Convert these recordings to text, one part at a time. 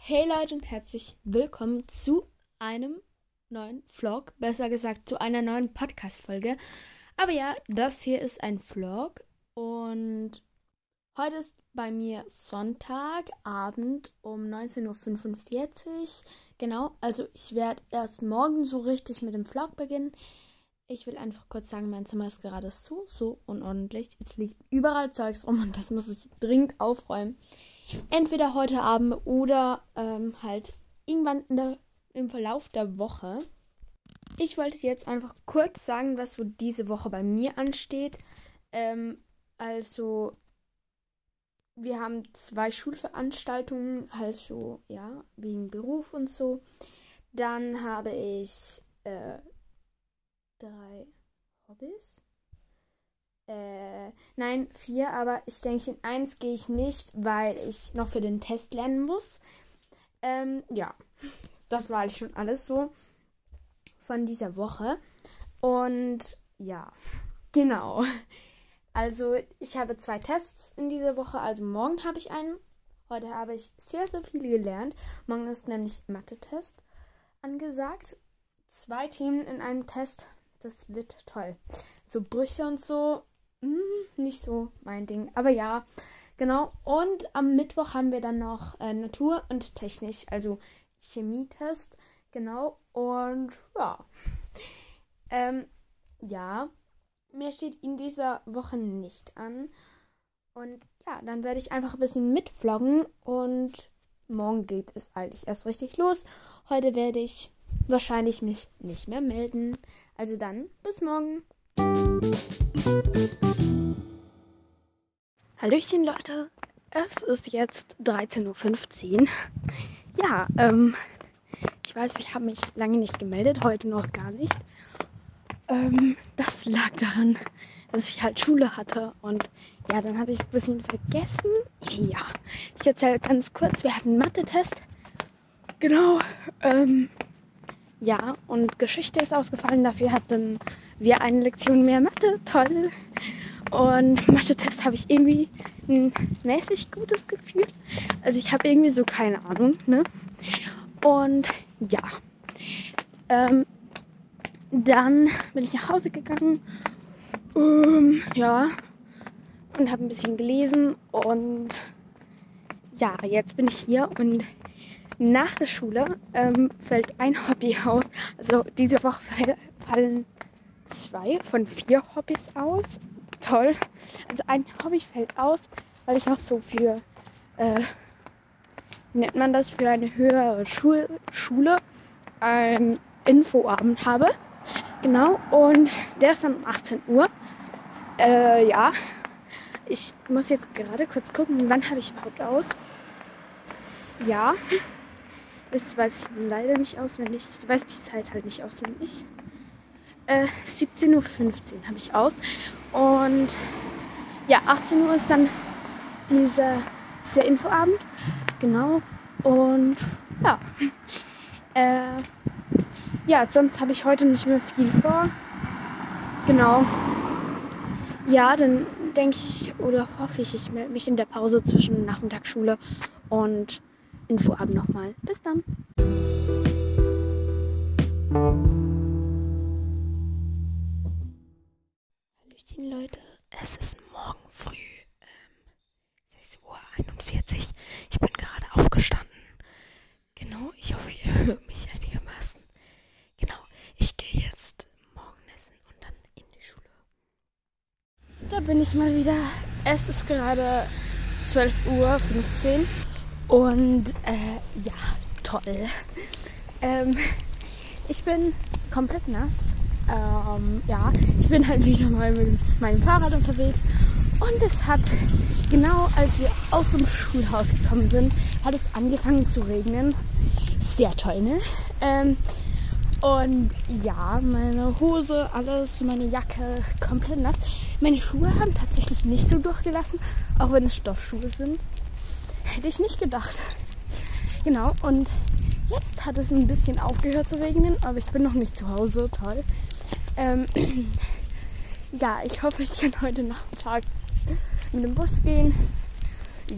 Hey Leute und herzlich willkommen zu einem neuen Vlog, besser gesagt zu einer neuen Podcast-Folge. Aber ja, das hier ist ein Vlog und heute ist bei mir Sonntagabend um 19.45 Uhr. Genau, also ich werde erst morgen so richtig mit dem Vlog beginnen. Ich will einfach kurz sagen, mein Zimmer ist gerade so, so unordentlich. Es liegt überall Zeugs rum und das muss ich dringend aufräumen. Entweder heute Abend oder ähm, halt irgendwann der, im Verlauf der Woche. Ich wollte jetzt einfach kurz sagen, was so diese Woche bei mir ansteht. Ähm, also, wir haben zwei Schulveranstaltungen, halt so, ja, wegen Beruf und so. Dann habe ich äh, drei Hobbys. Äh, nein, vier, aber ich denke, in eins gehe ich nicht, weil ich noch für den Test lernen muss. Ähm, ja, das war halt schon alles so von dieser Woche. Und ja, genau. Also, ich habe zwei Tests in dieser Woche. Also, morgen habe ich einen. Heute habe ich sehr, sehr viel gelernt. Morgen ist nämlich Mathe-Test angesagt. Zwei Themen in einem Test. Das wird toll. So Brüche und so mh, nicht so mein Ding. Aber ja, genau. Und am Mittwoch haben wir dann noch äh, Natur und Technik, also Chemietest. Genau. Und ja. Ähm, ja. Mehr steht in dieser Woche nicht an. Und ja, dann werde ich einfach ein bisschen mitvloggen und morgen geht es eigentlich erst richtig los. Heute werde ich wahrscheinlich mich nicht mehr melden. Also dann, bis morgen. Hallöchen Leute, es ist jetzt 13.15 Uhr. Ja, ähm, ich weiß, ich habe mich lange nicht gemeldet, heute noch gar nicht. Ähm, das lag daran, dass ich halt Schule hatte und ja, dann hatte ich es ein bisschen vergessen. Ja, ich erzähle ganz kurz, wir hatten einen Mathe-Test. Genau, ähm, ja, und Geschichte ist ausgefallen, dafür hatten wir eine Lektion mehr Mathe, toll. Und Mathe-Test habe ich irgendwie ein mäßig gutes Gefühl. Also ich habe irgendwie so keine Ahnung, ne? Und ja. Ähm, dann bin ich nach Hause gegangen. Ähm, ja. Und habe ein bisschen gelesen. Und ja, jetzt bin ich hier und nach der Schule ähm, fällt ein Hobby aus. Also diese Woche fallen zwei von vier Hobbys aus toll. Also ein Hobby fällt aus, weil ich noch so für, äh, nennt man das, für eine höhere Schul Schule einen Infoabend habe. Genau, und der ist dann um 18 Uhr. Äh, ja, ich muss jetzt gerade kurz gucken, wann habe ich überhaupt aus. Ja, das weiß ich leider nicht auswendig. Ich weiß die Zeit halt nicht auswendig. Äh, 17.15 Uhr habe ich aus. Und ja, 18 Uhr ist dann dieser, dieser Infoabend. Genau. Und ja. Äh, ja, sonst habe ich heute nicht mehr viel vor. Genau. Ja, dann denke ich oder hoffe ich, ich melde mich in der Pause zwischen Nachmittagsschule und Infoabend nochmal. Bis dann. Hallöchen Leute, es ist morgen früh ähm, 6.41 Uhr. Ich bin gerade aufgestanden. Genau, ich hoffe, ihr hört mich einigermaßen. Genau, ich gehe jetzt morgen essen und dann in die Schule. Da bin ich mal wieder. Es ist gerade 12.15 Uhr und äh, ja, toll. Ähm, ich bin komplett nass ähm, ja, ich bin halt wieder mal mit meinem Fahrrad unterwegs und es hat genau als wir aus dem Schulhaus gekommen sind, hat es angefangen zu regnen. Sehr toll, ne? Ähm, und ja, meine Hose, alles, meine Jacke komplett nass. Meine Schuhe haben tatsächlich nicht so durchgelassen, auch wenn es Stoffschuhe sind. Hätte ich nicht gedacht. Genau, und jetzt hat es ein bisschen aufgehört zu regnen, aber ich bin noch nicht zu Hause. Toll. Ähm, ja, ich hoffe, ich kann heute Nachmittag mit dem Bus gehen.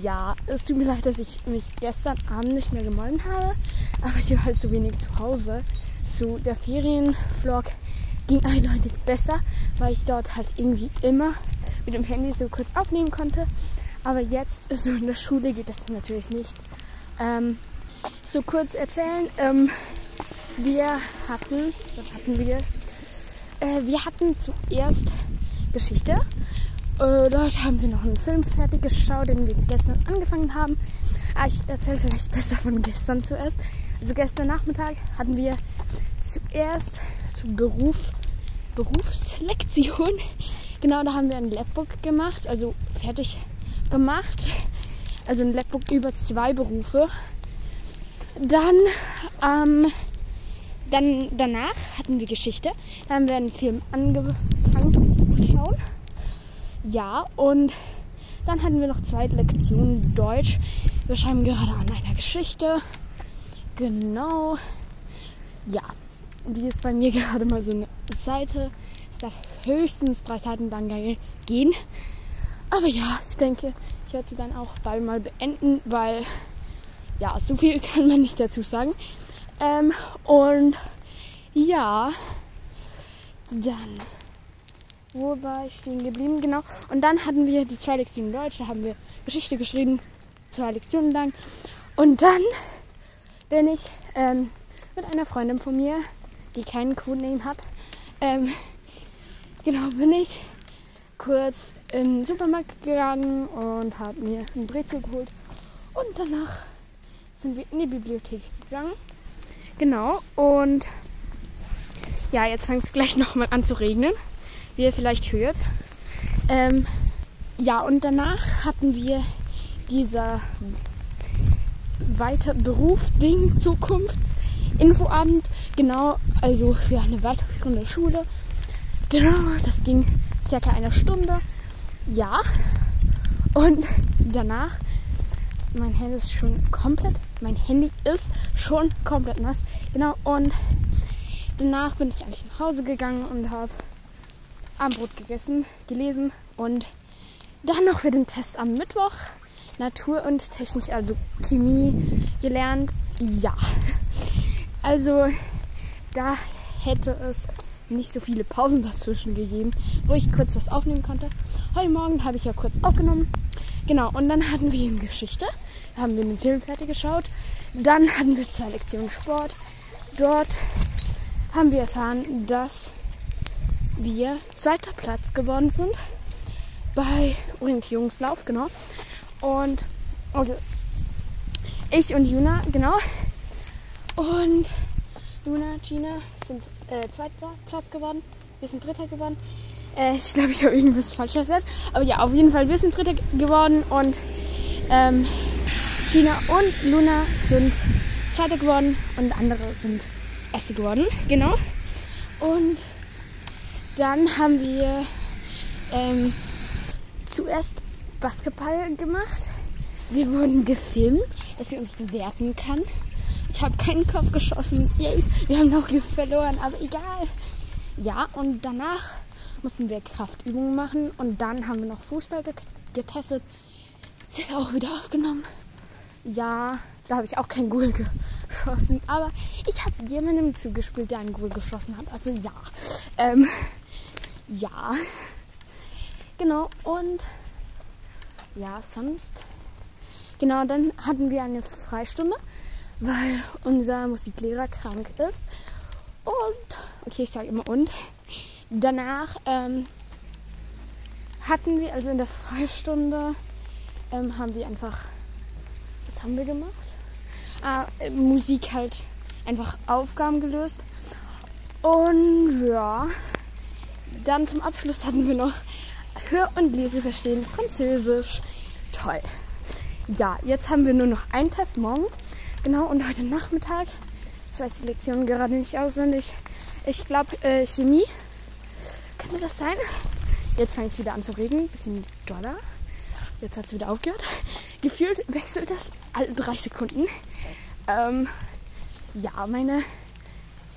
Ja, es tut mir leid, dass ich mich gestern Abend nicht mehr gemolden habe, aber ich war halt so wenig zu Hause. So, der Ferienvlog ging eindeutig besser, weil ich dort halt irgendwie immer mit dem Handy so kurz aufnehmen konnte. Aber jetzt, so in der Schule, geht das natürlich nicht. Ähm, so kurz erzählen, ähm, wir hatten, was hatten wir? Äh, wir hatten zuerst Geschichte. Äh, dort haben wir noch einen Film fertig geschaut, den wir gestern angefangen haben. Ah, ich erzähle vielleicht besser von gestern zuerst. Also gestern Nachmittag hatten wir zuerst zum Beruf, Berufslektion. Genau, da haben wir ein Labbook gemacht, also fertig gemacht. Also ein Labbook über zwei Berufe. Dann, ähm, dann danach hatten wir Geschichte. Da haben wir einen Film angefangen zu schauen. Ja, und dann hatten wir noch zwei Lektionen Deutsch. Wir schreiben gerade an einer Geschichte. Genau. Ja, die ist bei mir gerade mal so eine Seite. Es darf höchstens drei Seiten lang gehen. Aber ja, ich denke, ich werde sie dann auch bald mal beenden, weil ja, so viel kann man nicht dazu sagen. Ähm, und ja, dann, wo war ich stehen geblieben? Genau. Und dann hatten wir die zwei Lektionen Deutsch, da haben wir Geschichte geschrieben, zwei Lektionen lang. Und dann bin ich ähm, mit einer Freundin von mir, die keinen Codename hat, ähm, genau, bin ich kurz in den Supermarkt gegangen und habe mir ein Brezel geholt. Und danach sind wir in die Bibliothek gegangen. Genau, und ja, jetzt fängt es gleich nochmal an zu regnen, wie ihr vielleicht hört. Ähm, ja, und danach hatten wir dieser weiter Beruf-Ding, Zukunftsinfoabend. Genau, also für eine weiterführende Schule. Genau, das ging circa eine Stunde. Ja. Und danach, mein Handy ist schon komplett, mein Handy ist schon komplett nass. Genau, und danach bin ich eigentlich nach Hause gegangen und habe Abendbrot gegessen, gelesen und dann noch für den Test am Mittwoch Natur und Technik, also Chemie gelernt. Ja. Also da hätte es nicht so viele Pausen dazwischen gegeben, wo ich kurz was aufnehmen konnte. Heute Morgen habe ich ja kurz aufgenommen. Genau, und dann hatten wir eben Geschichte. Haben wir den Film fertig geschaut. Dann hatten wir zwei Lektionen Sport. Dort haben wir erfahren, dass wir zweiter Platz geworden sind bei Orientierungslauf, genau. Und also ich und Juna, genau. Und Luna, Gina sind äh, zweiter Platz geworden. Wir sind Dritter geworden. Äh, ich glaube, ich habe irgendwas falsch gesagt. Aber ja, auf jeden Fall, wir sind Dritter geworden und ähm, Gina und Luna sind Zweiter geworden und andere sind Erste geworden. Genau. Und dann haben wir ähm, zuerst Basketball gemacht. Wir wurden gefilmt, dass sie uns bewerten kann. Ich habe keinen Kopf geschossen. Yay. Wir haben noch verloren, aber egal. Ja, und danach mussten wir Kraftübungen machen und dann haben wir noch Fußball getestet. Sie hat auch wieder aufgenommen. Ja, da habe ich auch kein Goal geschossen. Aber ich habe jemandem zugespielt, der einen Goal geschossen hat. Also ja. Ähm, ja. Genau. Und ja, sonst. Genau, dann hatten wir eine Freistunde weil unser Musiklehrer krank ist. Und, okay, ich sage immer und. Danach ähm, hatten wir, also in der Freistunde, ähm, haben wir einfach, was haben wir gemacht? Ah, Musik halt einfach Aufgaben gelöst. Und ja, dann zum Abschluss hatten wir noch Hör- und Leseverstehen Französisch. Toll. Ja, jetzt haben wir nur noch einen Test morgen. Genau, und heute Nachmittag, ich weiß die Lektion gerade nicht auswendig, ich glaube äh, Chemie. Könnte das sein? Jetzt fängt es wieder an zu regnen, bisschen doller. Jetzt hat es wieder aufgehört. Gefühlt wechselt das alle drei Sekunden. Ähm, ja, meine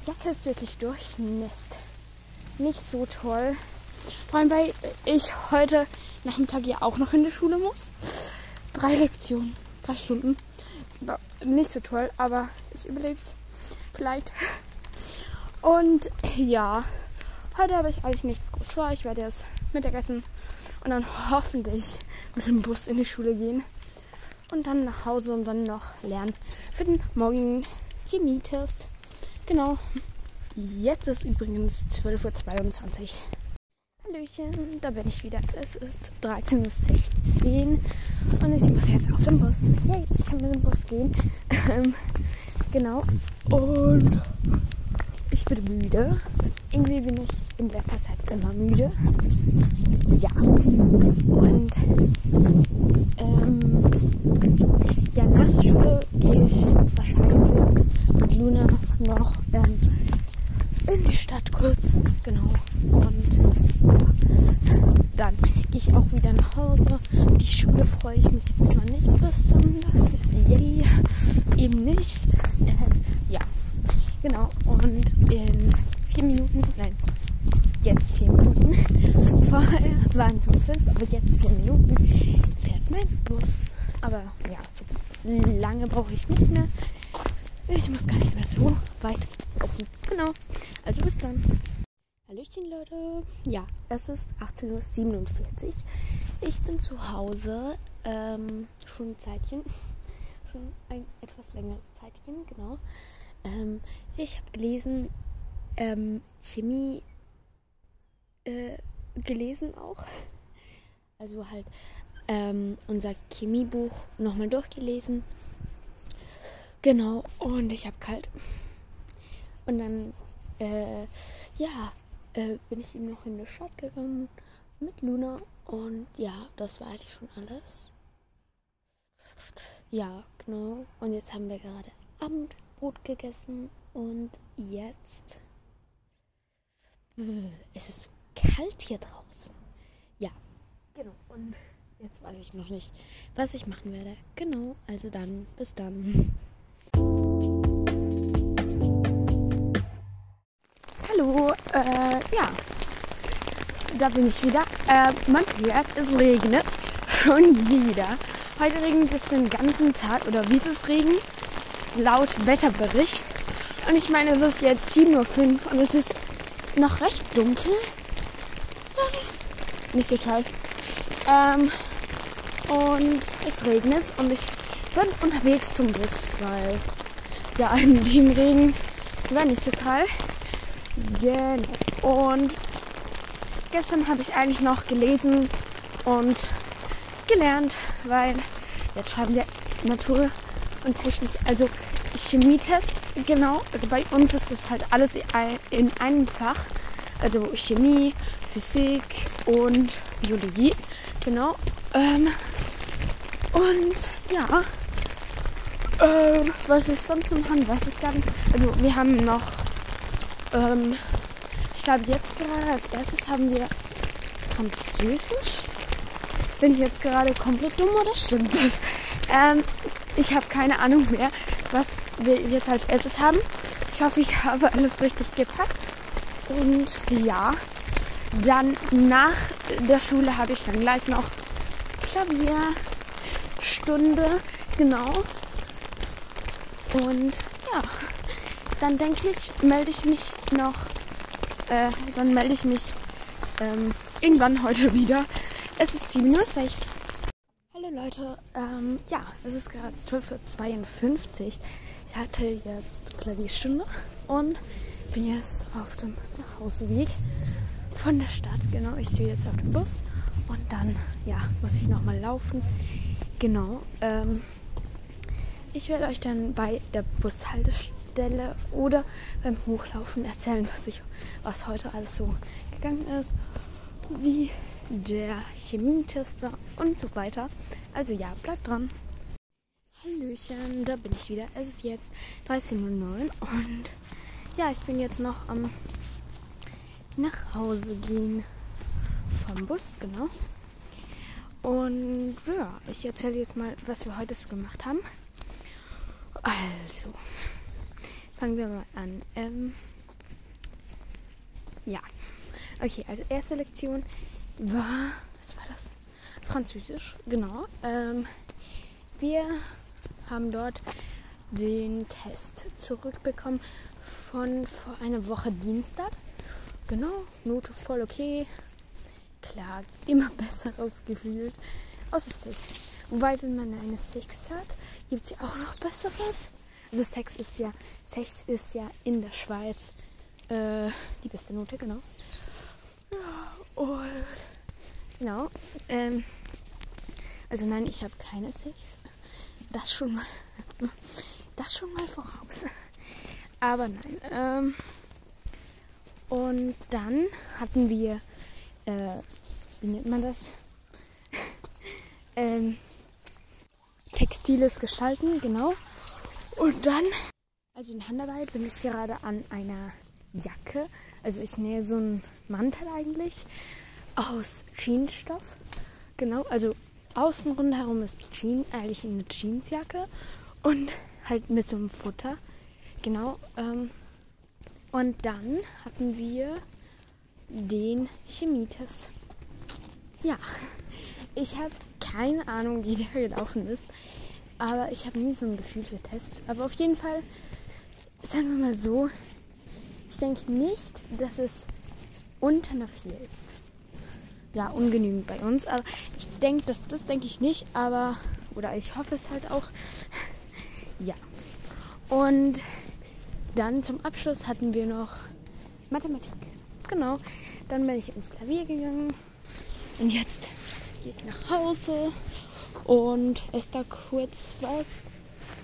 Jacke ist wirklich durchnässt. Nicht so toll. Vor allem, weil ich heute Nachmittag ja auch noch in die Schule muss. drei Lektionen, drei Stunden. Nicht so toll, aber ich überlebe es. Vielleicht. Und ja, heute habe ich eigentlich nichts groß vor. Ich werde jetzt Mittagessen und dann hoffentlich mit dem Bus in die Schule gehen. Und dann nach Hause und dann noch lernen für den morgigen Chemietest. Genau. Jetzt ist übrigens 12.22 Uhr. Hallöchen, da bin ich wieder. Es ist 13.16 Uhr und ich muss jetzt auf den Bus. Yay, ich kann mit dem Bus gehen. Ähm, genau. Und ich bin müde. Irgendwie bin ich in letzter Zeit immer müde. Ja. Und ähm, ja, nach der Schule gehe ich wahrscheinlich mit Luna noch ähm, in die Stadt kurz. Genau. Und dann gehe ich auch wieder nach Hause. Die Schule freue ich mich zwar nicht besonders. Yay. Eben nicht. Äh, ja. Genau. Und in vier Minuten, nein, jetzt vier Minuten. Vorher waren es fünf, aber jetzt vier Minuten fährt mein Bus. Aber ja, so lange brauche ich nicht mehr. Ich muss gar nicht mehr so weit laufen. Genau. Also bis dann. Hallöchen Leute. Ja, es ist 18.47 Uhr. Ich bin zu Hause. Ähm, schon ein Zeitchen. Schon ein etwas längeres Zeitchen, genau. Ähm, ich habe gelesen, ähm, Chemie äh, gelesen auch. Also halt ähm, unser Chemiebuch nochmal durchgelesen. Genau, und ich habe kalt. Und dann, äh, ja, äh, bin ich eben noch in die Stadt gegangen mit Luna. Und ja, das war eigentlich schon alles. Ja, genau. Und jetzt haben wir gerade Abendbrot gegessen. Und jetzt. Äh, es ist kalt hier draußen. Ja, genau. Und jetzt weiß ich noch nicht, was ich machen werde. Genau, also dann, bis dann. äh, ja. Da bin ich wieder. Äh, man hört, es regnet. Schon wieder. Heute regnet es den ganzen Tag oder wird es regnen? Laut Wetterbericht. Und ich meine, es ist jetzt 7.05 Uhr und es ist noch recht dunkel. Nicht so toll. Ähm, und es regnet und ich bin unterwegs zum Bus, weil ja, in dem Regen wäre nicht so toll. Genau. Und gestern habe ich eigentlich noch gelesen und gelernt, weil jetzt schreiben wir Natur und Technik, also Chemietest, genau. Also bei uns ist das halt alles in einem Fach. Also Chemie, Physik und Biologie, genau. Ähm, und ja, äh, was ist sonst noch haben, weiß ich gar nicht. Also wir haben noch ähm, ich glaube, jetzt gerade als erstes haben wir Französisch. Bin ich jetzt gerade komplett dumm oder stimmt das? Ähm, ich habe keine Ahnung mehr, was wir jetzt als erstes haben. Ich hoffe, ich habe alles richtig gepackt. Und ja, dann nach der Schule habe ich dann gleich noch Klavierstunde. Genau. Und ja, dann denke ich, melde ich mich noch, äh, dann melde ich mich ähm, irgendwann heute wieder. Es ist 7.06 Uhr. Hallo Leute, ähm, ja, es ist gerade 12.52 Uhr. Ich hatte jetzt Klavierstunde und bin jetzt auf dem Nachhauseweg von der Stadt. Genau, ich gehe jetzt auf den Bus und dann, ja, muss ich nochmal laufen. Genau, ähm, ich werde euch dann bei der Bushaltestelle Stelle oder beim Hochlaufen erzählen, was, ich, was heute alles so gegangen ist, wie der Chemietest war und so weiter. Also ja, bleibt dran. Hallöchen, da bin ich wieder. Es ist jetzt 13.09 Uhr und ja, ich bin jetzt noch am nach Hause gehen vom Bus, genau. Und ja, ich erzähle jetzt mal, was wir heute so gemacht haben. Also, fangen wir mal an. Ähm, ja. Okay, also erste Lektion war. Was war das? Französisch, genau. Ähm, wir haben dort den Test zurückbekommen von vor einer Woche Dienstag. Genau, Note voll okay. Klar, immer besseres gefühlt. Außer 6. Wobei, wenn man eine 6 hat, gibt es ja auch noch besseres. Also 6 ist ja, 6 ist ja in der Schweiz äh, die beste Note, genau. Und genau. Ähm, also nein, ich habe keine 6. Das schon mal. Das schon mal voraus. Aber nein. Ähm, und dann hatten wir, äh, wie nennt man das? ähm, textiles Gestalten, genau. Und dann, also in Handarbeit bin ich gerade an einer Jacke. Also ich nähe so einen Mantel eigentlich aus Jeansstoff. Genau, also außen rundherum ist Jeans, eigentlich eine Jeansjacke und halt mit so einem Futter. Genau. Ähm, und dann hatten wir den Chemietest. Ja, ich habe keine Ahnung, wie der gelaufen ist. Aber ich habe nie so ein Gefühl für Tests. Aber auf jeden Fall, sagen wir mal so, ich denke nicht, dass es unter einer 4 ist. Ja, ungenügend bei uns. Aber ich denke, das, das denke ich nicht. Aber, oder ich hoffe es halt auch. ja. Und dann zum Abschluss hatten wir noch Mathematik. Genau. Dann bin ich ins Klavier gegangen. Und jetzt gehe ich nach Hause und esse da kurz was.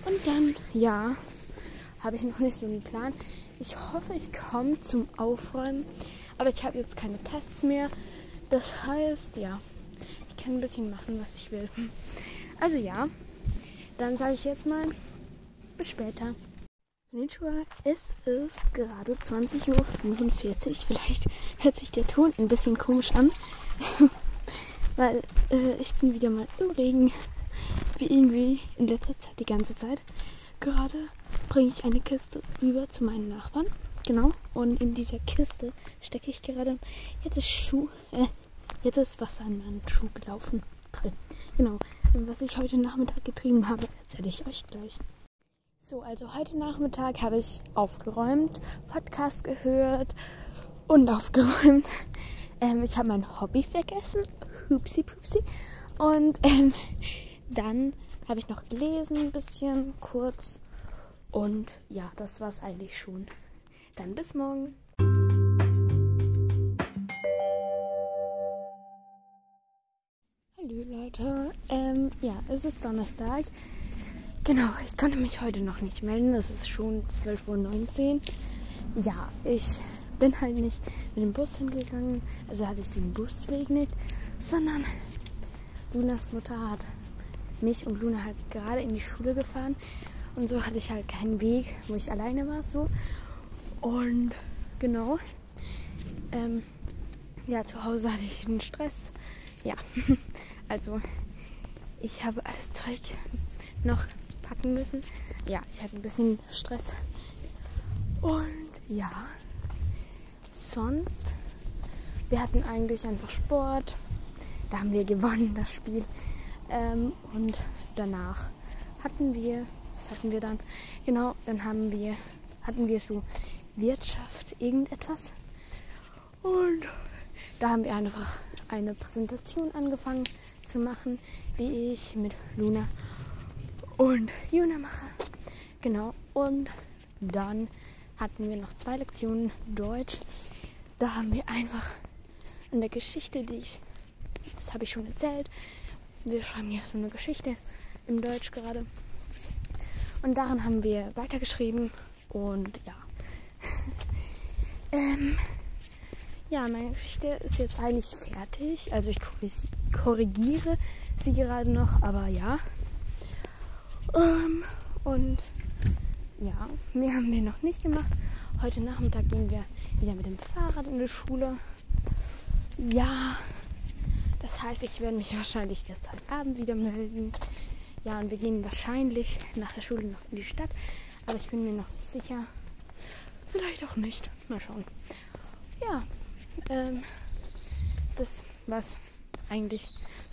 Und dann, ja, habe ich noch nicht so einen Plan. Ich hoffe, ich komme zum Aufräumen. Aber ich habe jetzt keine Tests mehr. Das heißt, ja, ich kann ein bisschen machen, was ich will. Also ja, dann sage ich jetzt mal, bis später. Es ist gerade 20.45 Uhr. Vielleicht hört sich der Ton ein bisschen komisch an, weil äh, ich bin wieder mal im Regen, wie irgendwie in letzter Zeit die ganze Zeit. Gerade bringe ich eine Kiste rüber zu meinen Nachbarn. Genau. Und in dieser Kiste stecke ich gerade. Jetzt ist Schuh. Äh, jetzt ist Wasser in meinen Schuh gelaufen. Toll. Genau. Was ich heute Nachmittag getrieben habe, erzähle ich euch gleich. So, also heute Nachmittag habe ich aufgeräumt, Podcast gehört und aufgeräumt. Ähm, ich habe mein Hobby vergessen. Hupsi pupsi. Und ähm, dann habe ich noch gelesen, ein bisschen kurz. Und ja, das war es eigentlich schon. Dann bis morgen. Hallo Leute. Ähm, ja, es ist Donnerstag. Genau, ich konnte mich heute noch nicht melden. Es ist schon 12.19 Uhr. Ja, ich bin halt nicht mit dem Bus hingegangen. Also hatte ich den Busweg nicht, sondern Lunas Mutter hat mich und Luna halt gerade in die Schule gefahren. Und so hatte ich halt keinen Weg, wo ich alleine war. So. Und genau. Ähm, ja, zu Hause hatte ich den Stress. Ja, also ich habe alles Zeug noch packen müssen. Ja, ich hatte ein bisschen Stress. Und ja, sonst, wir hatten eigentlich einfach Sport. Da haben wir gewonnen, das Spiel. Ähm, und danach hatten wir, was hatten wir dann? Genau, dann haben wir, hatten wir so Wirtschaft, irgendetwas. Und da haben wir einfach eine Präsentation angefangen zu machen, die ich mit Luna und Juna mache. Genau, und dann hatten wir noch zwei Lektionen Deutsch. Da haben wir einfach an der Geschichte, die ich, das habe ich schon erzählt, wir schreiben ja so eine Geschichte im Deutsch gerade. Und daran haben wir weitergeschrieben und ja. ähm, ja, meine Geschichte ist jetzt eigentlich fertig. Also ich korrigiere sie gerade noch, aber ja. Ähm, und ja, mehr haben wir noch nicht gemacht. Heute Nachmittag gehen wir wieder mit dem Fahrrad in die Schule. Ja, das heißt, ich werde mich wahrscheinlich heute Abend wieder melden. Ja, und wir gehen wahrscheinlich nach der Schule noch in die Stadt. Aber ich bin mir noch nicht sicher. Vielleicht auch nicht. Mal schauen. Ja, ähm, das war's eigentlich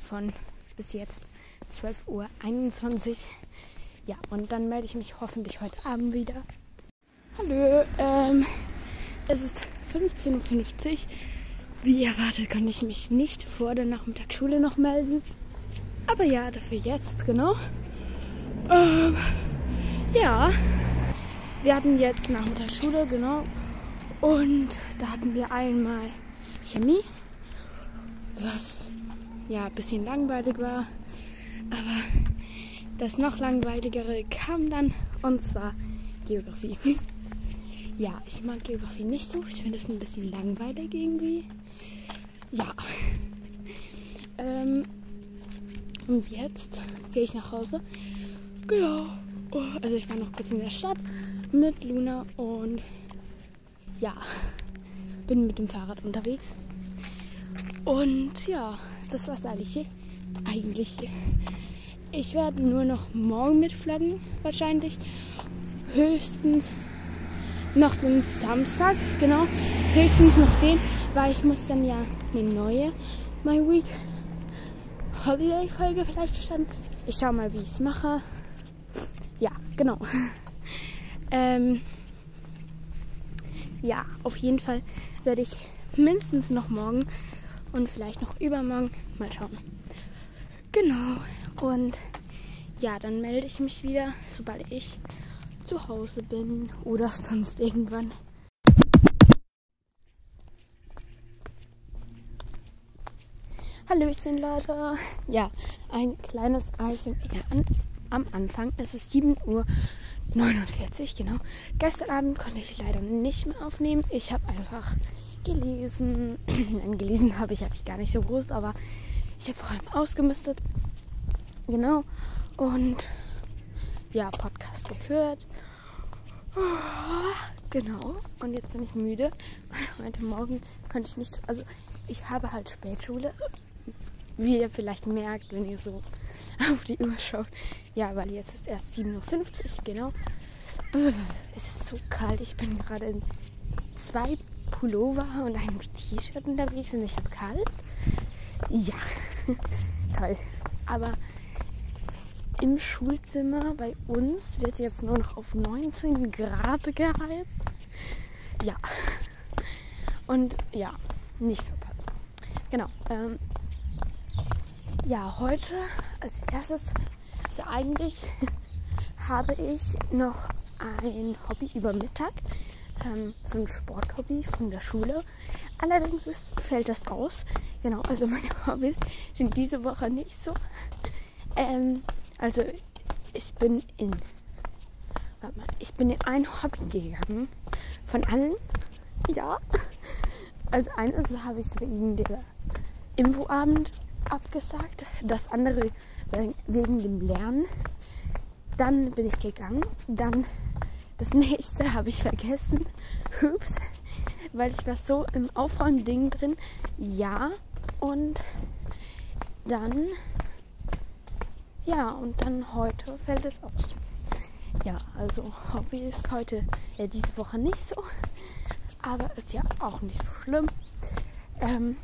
von bis jetzt 12.21 Uhr. Ja, und dann melde ich mich hoffentlich heute Abend wieder. Hallo, ähm, es ist 15.50 Uhr. Wie erwartet kann ich mich nicht vor der Nachmittagsschule noch melden. Aber ja, dafür jetzt, genau. Ähm, ja, wir hatten jetzt Nachmittagsschule, genau. Und da hatten wir einmal Chemie, was ja ein bisschen langweilig war. Aber das noch langweiligere kam dann und zwar Geografie. Ja, ich mag Geografie nicht so. Ich finde es ein bisschen langweilig irgendwie. Ja. Ähm, und jetzt gehe ich nach Hause. Genau. Also ich war noch kurz in der Stadt mit Luna und ja, bin mit dem Fahrrad unterwegs. Und ja, das war's eigentlich. Eigentlich. Ich werde nur noch morgen mitflaggen, wahrscheinlich. Höchstens noch den Samstag, genau. Höchstens noch den, weil ich muss dann ja eine neue My Week Holiday Folge vielleicht starten. Ich schau mal, wie ich es mache. Ja, genau. ähm, ja, auf jeden Fall werde ich mindestens noch morgen und vielleicht noch übermorgen mal schauen. Genau. Und ja, dann melde ich mich wieder, sobald ich zu Hause bin oder sonst irgendwann. Hallöchen Leute. Ja, ein kleines im an, am Anfang. Es ist 7 Uhr 49, genau. Gestern Abend konnte ich leider nicht mehr aufnehmen. Ich habe einfach gelesen. gelesen habe ich, habe ich gar nicht so groß, aber ich habe vor allem ausgemistet. Genau. Und ja, Podcast gehört. Genau. Und jetzt bin ich müde. Heute Morgen konnte ich nicht. Also, ich habe halt Spätschule. Wie ihr vielleicht merkt, wenn ihr so auf die Uhr schaut. Ja, weil jetzt ist erst 7.50 Uhr, genau. Es ist so kalt. Ich bin gerade in zwei Pullover und einem T-Shirt unterwegs und ich habe kalt. Ja, toll. Aber im Schulzimmer bei uns wird jetzt nur noch auf 19 Grad geheizt. Ja. Und ja, nicht so toll. Genau. Ähm, ja, heute als erstes, also eigentlich habe ich noch ein Hobby über Mittag, ähm, so ein Sporthobby von der Schule. Allerdings ist, fällt das aus. Genau, also meine Hobbys sind diese Woche nicht so. Ähm, also ich bin in, warte mal, ich bin in ein Hobby gegangen von allen. Ja. Also eines habe ich wegen der Infoabend abgesagt, das andere wegen dem Lernen. Dann bin ich gegangen. Dann das nächste habe ich vergessen. Hübs. Weil ich war so im Aufräumen-Ding drin. Ja. Und dann ja, und dann heute fällt es aus. Ja, also Hobby ist heute äh, diese Woche nicht so, aber ist ja auch nicht so schlimm. Ähm,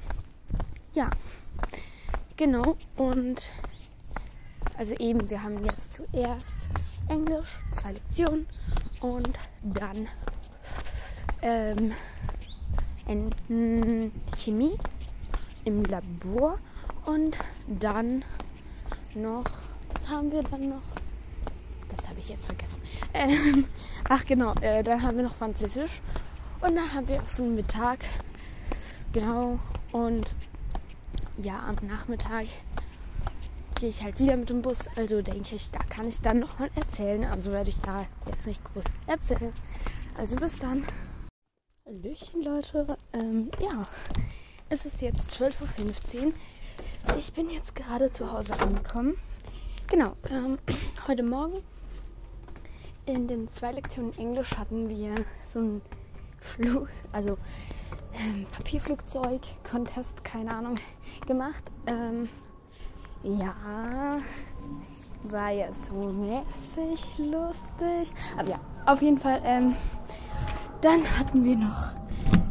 ja, genau. Und also eben, wir haben jetzt zuerst Englisch, zwei Lektionen und dann ähm, Chemie im Labor und dann noch was haben wir dann noch? Das habe ich jetzt vergessen. Ähm, ach genau, äh, dann haben wir noch Französisch. Und dann haben wir schon Mittag. Genau. Und ja, am Nachmittag gehe ich halt wieder mit dem Bus. Also denke ich, da kann ich dann nochmal erzählen. Also werde ich da jetzt nicht groß erzählen. Also bis dann. Hallöchen, Leute. Ähm, ja, es ist jetzt 12.15 Uhr. Ich bin jetzt gerade zu Hause angekommen. Genau, ähm, heute Morgen in den zwei Lektionen Englisch hatten wir so ein Flug, also ähm, Papierflugzeug-Contest, keine Ahnung, gemacht. Ähm, ja, war jetzt so mäßig lustig. Aber ja, auf jeden Fall. Ähm, dann hatten wir noch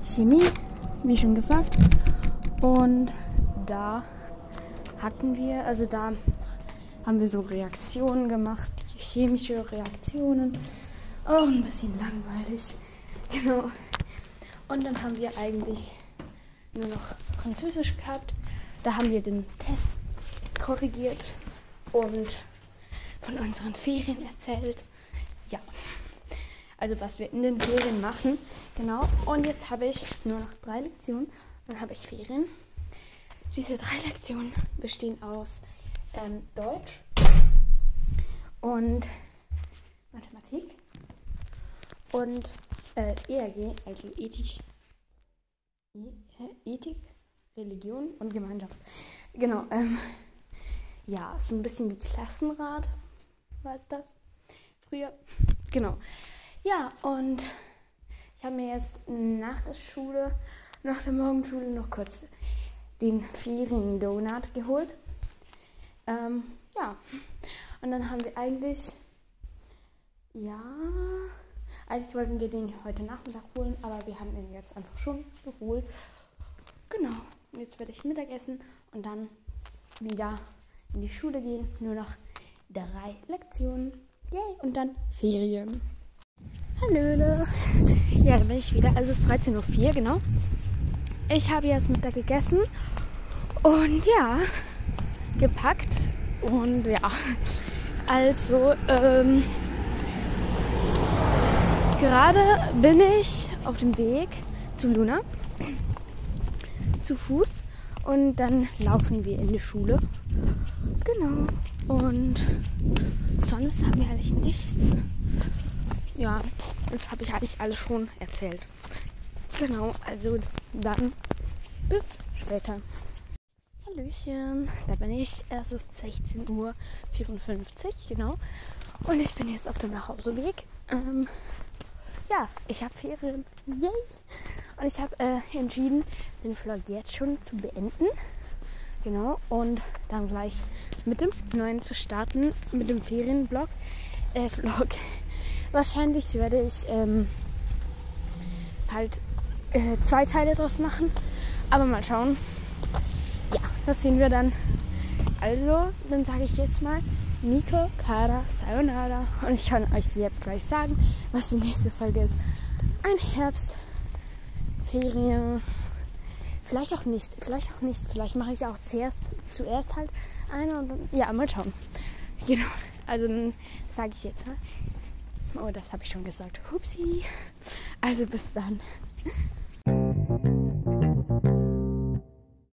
Chemie, wie schon gesagt. Und da hatten wir, also da haben wir so Reaktionen gemacht, chemische Reaktionen. Oh, ein bisschen langweilig. Genau. Und dann haben wir eigentlich nur noch Französisch gehabt. Da haben wir den Test korrigiert und von unseren Ferien erzählt. Ja. Also was wir in den Ferien machen. Genau. Und jetzt habe ich nur noch drei Lektionen. Dann habe ich Ferien. Diese drei Lektionen bestehen aus ähm, Deutsch und Mathematik und äh, ERG, also ethisch, e Ethik, Religion und Gemeinschaft. Genau. Ähm, ja, so ein bisschen wie Klassenrat, war es das? Früher. Genau. Ja, und ich habe mir jetzt nach der Schule, nach der Morgenschule noch kurz den Ferien-Donut geholt. Ähm, ja, und dann haben wir eigentlich, ja, eigentlich wollten wir den heute Nachmittag holen, aber wir haben ihn jetzt einfach schon geholt. Genau, jetzt werde ich Mittagessen und dann wieder in die Schule gehen. Nur noch drei Lektionen. Yay, und dann Ferien. Hallöle. Ja, da bin ich wieder. Also es ist 13.04 Uhr, genau. Ich habe jetzt Mittag gegessen und ja, gepackt. Und ja, also ähm, gerade bin ich auf dem Weg zu Luna zu Fuß und dann laufen wir in die Schule. Genau. Und sonst haben wir eigentlich nichts. Ja, das habe ich eigentlich alles schon erzählt. Genau, also dann bis später. Hallöchen, da bin ich. Es ist 16.54 Uhr, genau. Und ich bin jetzt auf dem Nachhauseweg. Ähm, ja, ich habe Ferien. Yay! Und ich habe äh, entschieden, den Vlog jetzt schon zu beenden. Genau. Und dann gleich mit dem neuen zu starten, mit dem Ferienblog. Äh, Vlog. Wahrscheinlich werde ich ähm, halt äh, zwei Teile draus machen. Aber mal schauen. Ja, das sehen wir dann. Also, dann sage ich jetzt mal Nico, Kara, Sayonara. Und ich kann euch jetzt gleich sagen, was die nächste Folge ist. Ein Herbst, Ferien. Vielleicht auch nicht. Vielleicht auch nicht. Vielleicht mache ich auch zuerst, zuerst halt eine und dann. Ja, mal schauen. Genau. Also dann sage ich jetzt mal. Oh, das habe ich schon gesagt. Hupsi. Also bis dann.